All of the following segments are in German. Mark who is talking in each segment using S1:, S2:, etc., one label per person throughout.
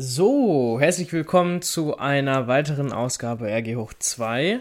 S1: So, herzlich willkommen zu einer weiteren Ausgabe RG hoch 2.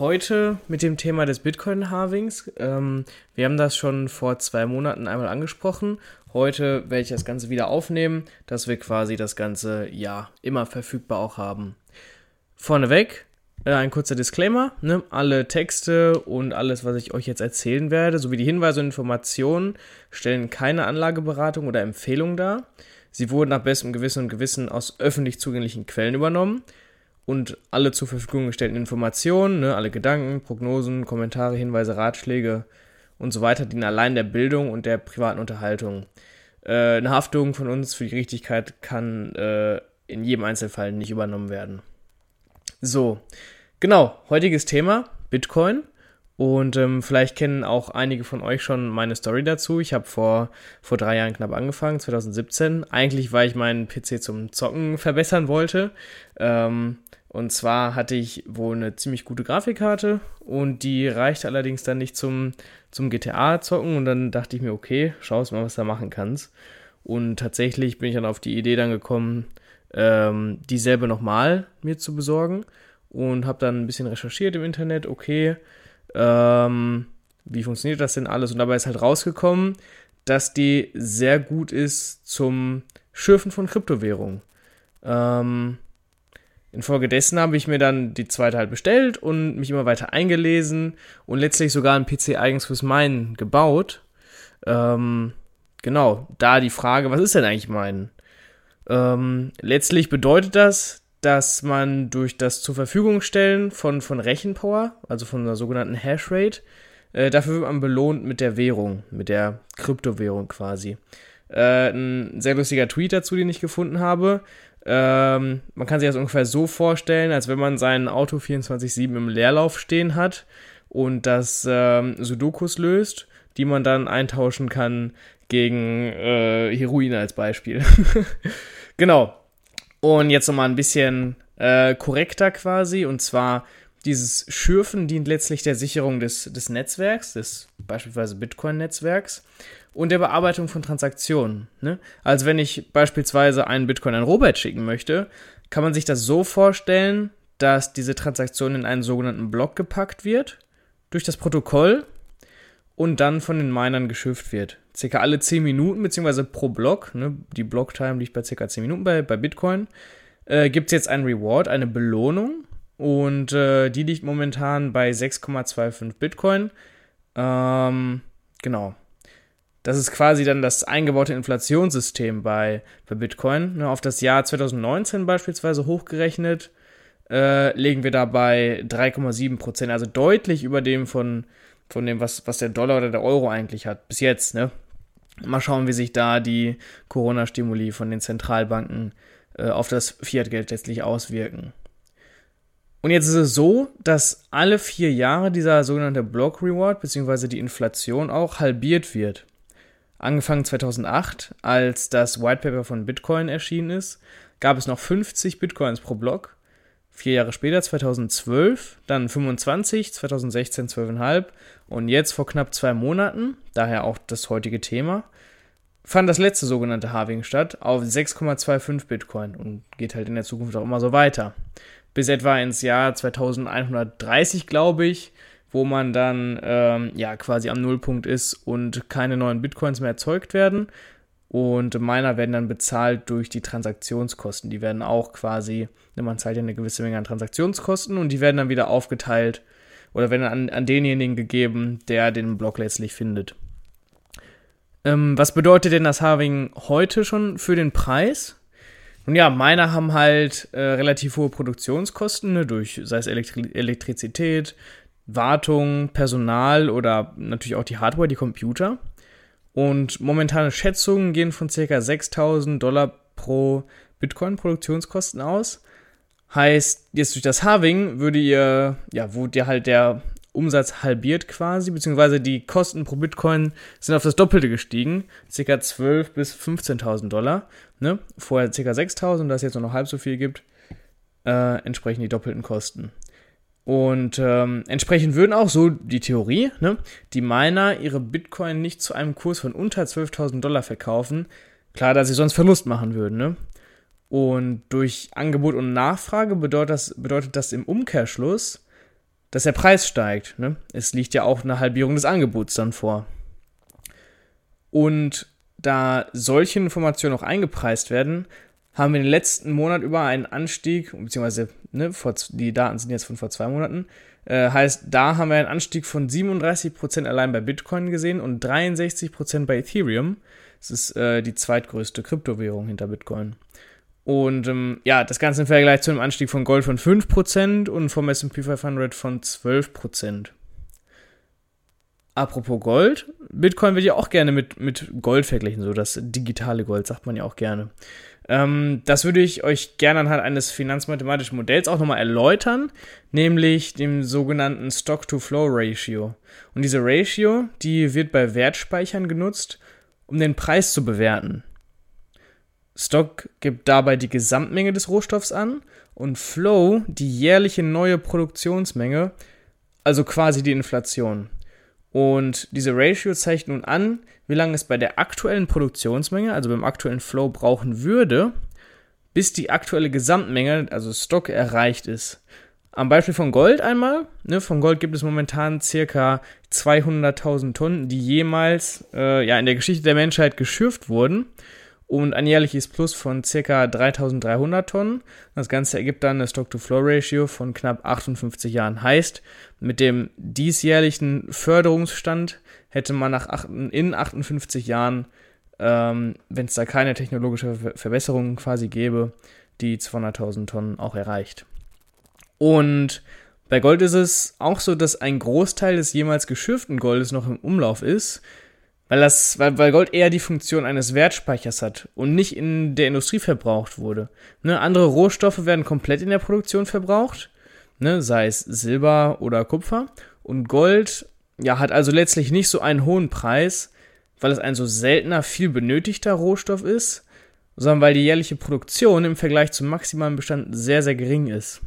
S1: Heute mit dem Thema des Bitcoin-Halvings. Ähm, wir haben das schon vor zwei Monaten einmal angesprochen. Heute werde ich das Ganze wieder aufnehmen, dass wir quasi das Ganze ja immer verfügbar auch haben. Vorneweg äh, ein kurzer Disclaimer. Ne? Alle Texte und alles, was ich euch jetzt erzählen werde, sowie die Hinweise und Informationen, stellen keine Anlageberatung oder Empfehlung dar. Sie wurden nach bestem Gewissen und Gewissen aus öffentlich zugänglichen Quellen übernommen und alle zur Verfügung gestellten Informationen, ne, alle Gedanken, Prognosen, Kommentare, Hinweise, Ratschläge und so weiter dienen allein der Bildung und der privaten Unterhaltung. Äh, eine Haftung von uns für die Richtigkeit kann äh, in jedem Einzelfall nicht übernommen werden. So, genau, heutiges Thema, Bitcoin. Und ähm, vielleicht kennen auch einige von euch schon meine Story dazu. Ich habe vor, vor drei Jahren knapp angefangen, 2017. Eigentlich, weil ich meinen PC zum Zocken verbessern wollte. Ähm, und zwar hatte ich wohl eine ziemlich gute Grafikkarte und die reichte allerdings dann nicht zum, zum GTA-Zocken. Und dann dachte ich mir, okay, schau es mal, was du da machen kannst. Und tatsächlich bin ich dann auf die Idee dann gekommen, ähm, dieselbe nochmal mir zu besorgen. Und habe dann ein bisschen recherchiert im Internet, okay, ähm, wie funktioniert das denn alles? Und dabei ist halt rausgekommen, dass die sehr gut ist zum Schürfen von Kryptowährungen. Ähm, infolgedessen habe ich mir dann die zweite halt bestellt und mich immer weiter eingelesen und letztlich sogar einen PC eigens fürs Meinen gebaut. Ähm, genau, da die Frage, was ist denn eigentlich mein? Ähm, letztlich bedeutet das, dass man durch das zur Verfügung stellen von, von Rechenpower, also von einer sogenannten Hashrate, äh, dafür wird man belohnt mit der Währung, mit der Kryptowährung quasi. Äh, ein sehr lustiger Tweet dazu, den ich gefunden habe. Ähm, man kann sich das ungefähr so vorstellen, als wenn man sein Auto 24-7 im Leerlauf stehen hat und das ähm, Sudokus löst, die man dann eintauschen kann gegen äh, Heroin als Beispiel. genau, und jetzt nochmal ein bisschen äh, korrekter quasi. Und zwar, dieses Schürfen dient letztlich der Sicherung des, des Netzwerks, des beispielsweise Bitcoin-Netzwerks und der Bearbeitung von Transaktionen. Ne? Also wenn ich beispielsweise einen Bitcoin an Robert schicken möchte, kann man sich das so vorstellen, dass diese Transaktion in einen sogenannten Block gepackt wird durch das Protokoll und dann von den Minern geschifft wird circa alle 10 Minuten, beziehungsweise pro Block, ne, die Blocktime liegt bei circa 10 Minuten bei, bei Bitcoin, äh, gibt es jetzt einen Reward, eine Belohnung. Und äh, die liegt momentan bei 6,25 Bitcoin. Ähm, genau. Das ist quasi dann das eingebaute Inflationssystem bei, bei Bitcoin. Ne, auf das Jahr 2019 beispielsweise hochgerechnet äh, legen wir dabei 3,7 Prozent, also deutlich über dem von, von dem, was, was der Dollar oder der Euro eigentlich hat. Bis jetzt, ne? Mal schauen, wie sich da die Corona-Stimuli von den Zentralbanken äh, auf das Fiat-Geld letztlich auswirken. Und jetzt ist es so, dass alle vier Jahre dieser sogenannte Block Reward bzw. die Inflation auch halbiert wird. Angefangen 2008, als das White Paper von Bitcoin erschienen ist, gab es noch 50 Bitcoins pro Block Vier Jahre später, 2012, dann 25, 2016 12,5 und jetzt vor knapp zwei Monaten, daher auch das heutige Thema, fand das letzte sogenannte Halving statt auf 6,25 Bitcoin und geht halt in der Zukunft auch immer so weiter. Bis etwa ins Jahr 2130, glaube ich, wo man dann ähm, ja quasi am Nullpunkt ist und keine neuen Bitcoins mehr erzeugt werden und Miner werden dann bezahlt durch die Transaktionskosten. Die werden auch quasi, man zahlt ja eine gewisse Menge an Transaktionskosten und die werden dann wieder aufgeteilt oder werden an, an denjenigen gegeben, der den Block letztlich findet. Ähm, was bedeutet denn das Halving heute schon für den Preis? Nun ja, Miner haben halt äh, relativ hohe Produktionskosten, ne, durch sei es Elektri Elektrizität, Wartung, Personal oder natürlich auch die Hardware, die Computer. Und momentane Schätzungen gehen von ca. 6000 Dollar pro Bitcoin-Produktionskosten aus. Heißt, jetzt durch das Halving würde ihr, ja, wurde ja halt der Umsatz halbiert quasi, beziehungsweise die Kosten pro Bitcoin sind auf das Doppelte gestiegen, ca. 12.000 bis 15.000 Dollar. Ne? Vorher ca. 6.000, da es jetzt nur noch halb so viel gibt, äh, entsprechen die doppelten Kosten. Und ähm, entsprechend würden auch so die Theorie, ne, die Miner ihre Bitcoin nicht zu einem Kurs von unter 12.000 Dollar verkaufen. Klar, dass sie sonst Verlust machen würden, ne? Und durch Angebot und Nachfrage bedeutet das, bedeutet das im Umkehrschluss, dass der Preis steigt. Ne? Es liegt ja auch eine Halbierung des Angebots dann vor. Und da solche Informationen auch eingepreist werden, haben wir den letzten Monat über einen Anstieg, beziehungsweise ne, vor, die Daten sind jetzt von vor zwei Monaten, äh, heißt, da haben wir einen Anstieg von 37% allein bei Bitcoin gesehen und 63% bei Ethereum. Das ist äh, die zweitgrößte Kryptowährung hinter Bitcoin. Und ähm, ja, das Ganze im Vergleich zu einem Anstieg von Gold von 5% und vom SP 500 von 12%. Apropos Gold, Bitcoin wird ja auch gerne mit, mit Gold verglichen, so das digitale Gold sagt man ja auch gerne. Ähm, das würde ich euch gerne anhand eines finanzmathematischen Modells auch nochmal erläutern, nämlich dem sogenannten Stock-to-Flow-Ratio. Und diese Ratio, die wird bei Wertspeichern genutzt, um den Preis zu bewerten. Stock gibt dabei die Gesamtmenge des Rohstoffs an und Flow die jährliche neue Produktionsmenge, also quasi die Inflation. Und diese Ratio zeigt nun an, wie lange es bei der aktuellen Produktionsmenge, also beim aktuellen Flow, brauchen würde, bis die aktuelle Gesamtmenge, also Stock, erreicht ist. Am Beispiel von Gold einmal. Ne, von Gold gibt es momentan circa 200.000 Tonnen, die jemals äh, ja, in der Geschichte der Menschheit geschürft wurden und ein jährliches Plus von ca. 3300 Tonnen. Das Ganze ergibt dann eine Stock-to-Flow-Ratio von knapp 58 Jahren. Heißt, mit dem diesjährlichen Förderungsstand hätte man nach acht, in 58 Jahren, ähm, wenn es da keine technologische Verbesserung quasi gäbe, die 200.000 Tonnen auch erreicht. Und bei Gold ist es auch so, dass ein Großteil des jemals geschürften Goldes noch im Umlauf ist weil, das, weil, weil Gold eher die Funktion eines Wertspeichers hat und nicht in der Industrie verbraucht wurde. Ne, andere Rohstoffe werden komplett in der Produktion verbraucht, ne, sei es Silber oder Kupfer. Und Gold ja, hat also letztlich nicht so einen hohen Preis, weil es ein so seltener, viel benötigter Rohstoff ist, sondern weil die jährliche Produktion im Vergleich zum maximalen Bestand sehr, sehr gering ist.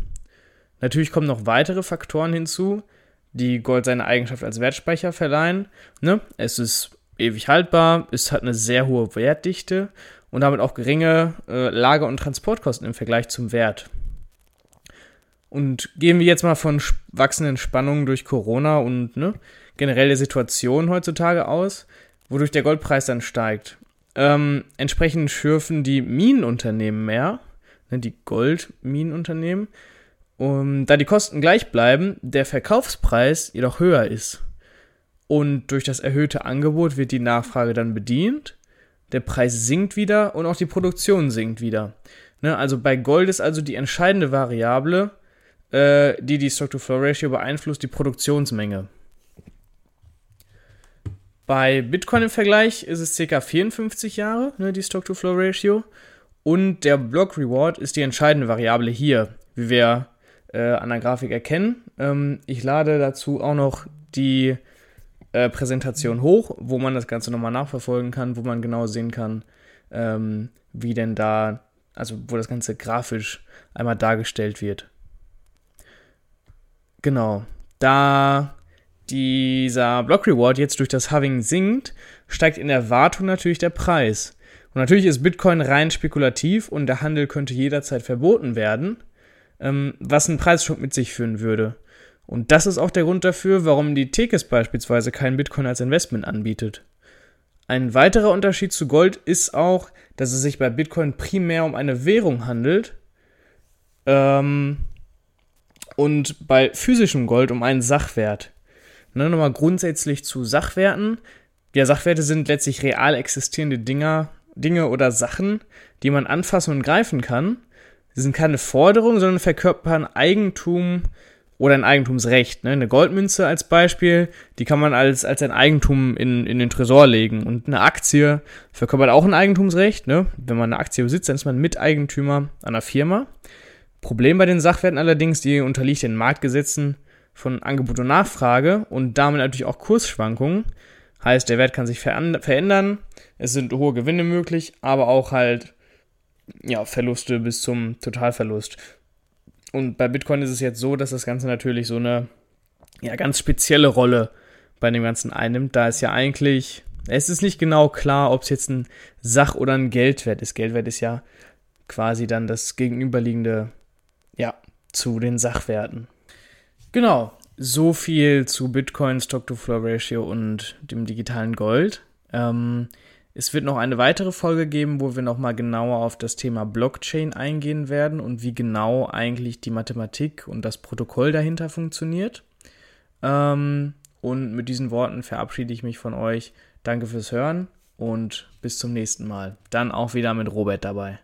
S1: Natürlich kommen noch weitere Faktoren hinzu, die Gold seine Eigenschaft als Wertspeicher verleihen. Ne? Es ist ewig haltbar, es hat eine sehr hohe Wertdichte und damit auch geringe äh, Lager- und Transportkosten im Vergleich zum Wert. Und gehen wir jetzt mal von wachsenden Spannungen durch Corona und ne, generell Situation heutzutage aus, wodurch der Goldpreis dann steigt. Ähm, entsprechend schürfen die Minenunternehmen mehr, ne, die Goldminenunternehmen, um, da die Kosten gleich bleiben, der Verkaufspreis jedoch höher ist. Und durch das erhöhte Angebot wird die Nachfrage dann bedient, der Preis sinkt wieder und auch die Produktion sinkt wieder. Ne, also bei Gold ist also die entscheidende Variable, äh, die die Stock-to-Flow-Ratio beeinflusst, die Produktionsmenge. Bei Bitcoin im Vergleich ist es ca. 54 Jahre, ne, die Stock-to-Flow-Ratio. Und der Block Reward ist die entscheidende Variable hier, wie wir äh, an der Grafik erkennen. Ähm, ich lade dazu auch noch die äh, Präsentation hoch, wo man das Ganze nochmal nachverfolgen kann, wo man genau sehen kann, ähm, wie denn da, also wo das Ganze grafisch einmal dargestellt wird. Genau. Da dieser Block Reward jetzt durch das Having sinkt, steigt in Erwartung natürlich der Preis. Und natürlich ist Bitcoin rein spekulativ und der Handel könnte jederzeit verboten werden, ähm, was einen Preisschock mit sich führen würde. Und das ist auch der Grund dafür, warum die Tekes beispielsweise keinen Bitcoin als Investment anbietet. Ein weiterer Unterschied zu Gold ist auch, dass es sich bei Bitcoin primär um eine Währung handelt ähm, und bei physischem Gold um einen Sachwert. Ne, nochmal grundsätzlich zu Sachwerten. Ja, Sachwerte sind letztlich real existierende Dinger, Dinge oder Sachen, die man anfassen und greifen kann. Sie sind keine Forderung, sondern verkörpern Eigentum, oder ein Eigentumsrecht. Ne? Eine Goldmünze als Beispiel, die kann man als, als ein Eigentum in, in den Tresor legen. Und eine Aktie verkörpert auch ein Eigentumsrecht. Ne? Wenn man eine Aktie besitzt, dann ist man Miteigentümer einer Firma. Problem bei den Sachwerten allerdings, die unterliegt den Marktgesetzen von Angebot und Nachfrage und damit natürlich auch Kursschwankungen. Heißt, der Wert kann sich verändern, es sind hohe Gewinne möglich, aber auch halt ja, Verluste bis zum Totalverlust. Und bei Bitcoin ist es jetzt so, dass das Ganze natürlich so eine ja, ganz spezielle Rolle bei dem Ganzen einnimmt, da es ja eigentlich, es ist nicht genau klar, ob es jetzt ein Sach- oder ein Geldwert ist. Geldwert ist ja quasi dann das gegenüberliegende, ja, zu den Sachwerten. Genau, so viel zu Bitcoin, Stock-to-Flow-Ratio und dem digitalen Gold. Ähm, es wird noch eine weitere Folge geben, wo wir nochmal genauer auf das Thema Blockchain eingehen werden und wie genau eigentlich die Mathematik und das Protokoll dahinter funktioniert. Ähm, und mit diesen Worten verabschiede ich mich von euch. Danke fürs Hören und bis zum nächsten Mal. Dann auch wieder mit Robert dabei.